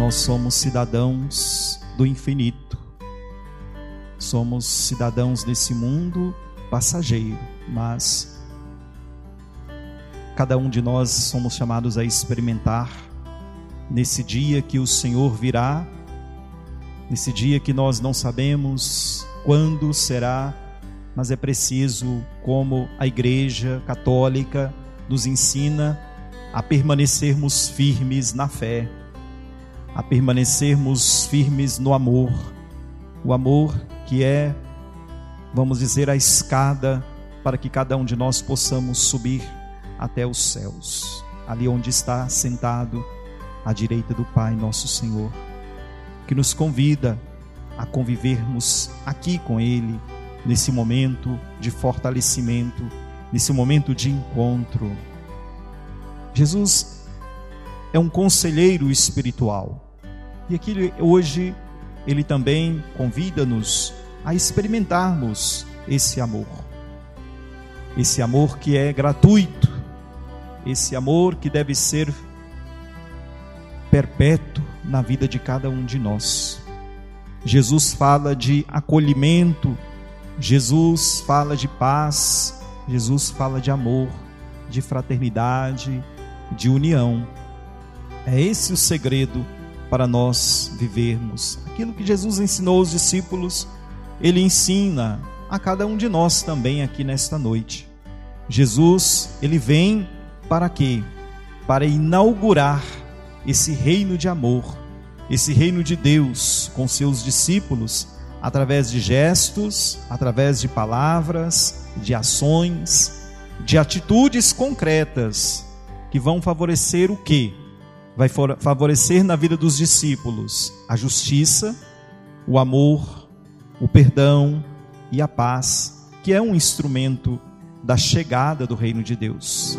Nós somos cidadãos do infinito. Somos cidadãos desse mundo passageiro, mas cada um de nós somos chamados a experimentar nesse dia que o Senhor virá, nesse dia que nós não sabemos quando será, mas é preciso, como a Igreja Católica nos ensina, a permanecermos firmes na fé, a permanecermos firmes no amor, o amor que é, vamos dizer, a escada para que cada um de nós possamos subir até os céus, ali onde está sentado à direita do Pai, nosso Senhor, que nos convida a convivermos aqui com Ele, nesse momento de fortalecimento, nesse momento de encontro. Jesus é um conselheiro espiritual. E aqui hoje ele também convida-nos a experimentarmos esse amor. Esse amor que é gratuito, esse amor que deve ser perpétuo na vida de cada um de nós. Jesus fala de acolhimento, Jesus fala de paz, Jesus fala de amor, de fraternidade, de união. É esse o segredo para nós vivermos. Aquilo que Jesus ensinou aos discípulos, ele ensina a cada um de nós também aqui nesta noite. Jesus, ele vem para quê? Para inaugurar esse reino de amor, esse reino de Deus com seus discípulos, através de gestos, através de palavras, de ações, de atitudes concretas que vão favorecer o quê? Vai favorecer na vida dos discípulos a justiça, o amor, o perdão e a paz, que é um instrumento da chegada do reino de Deus.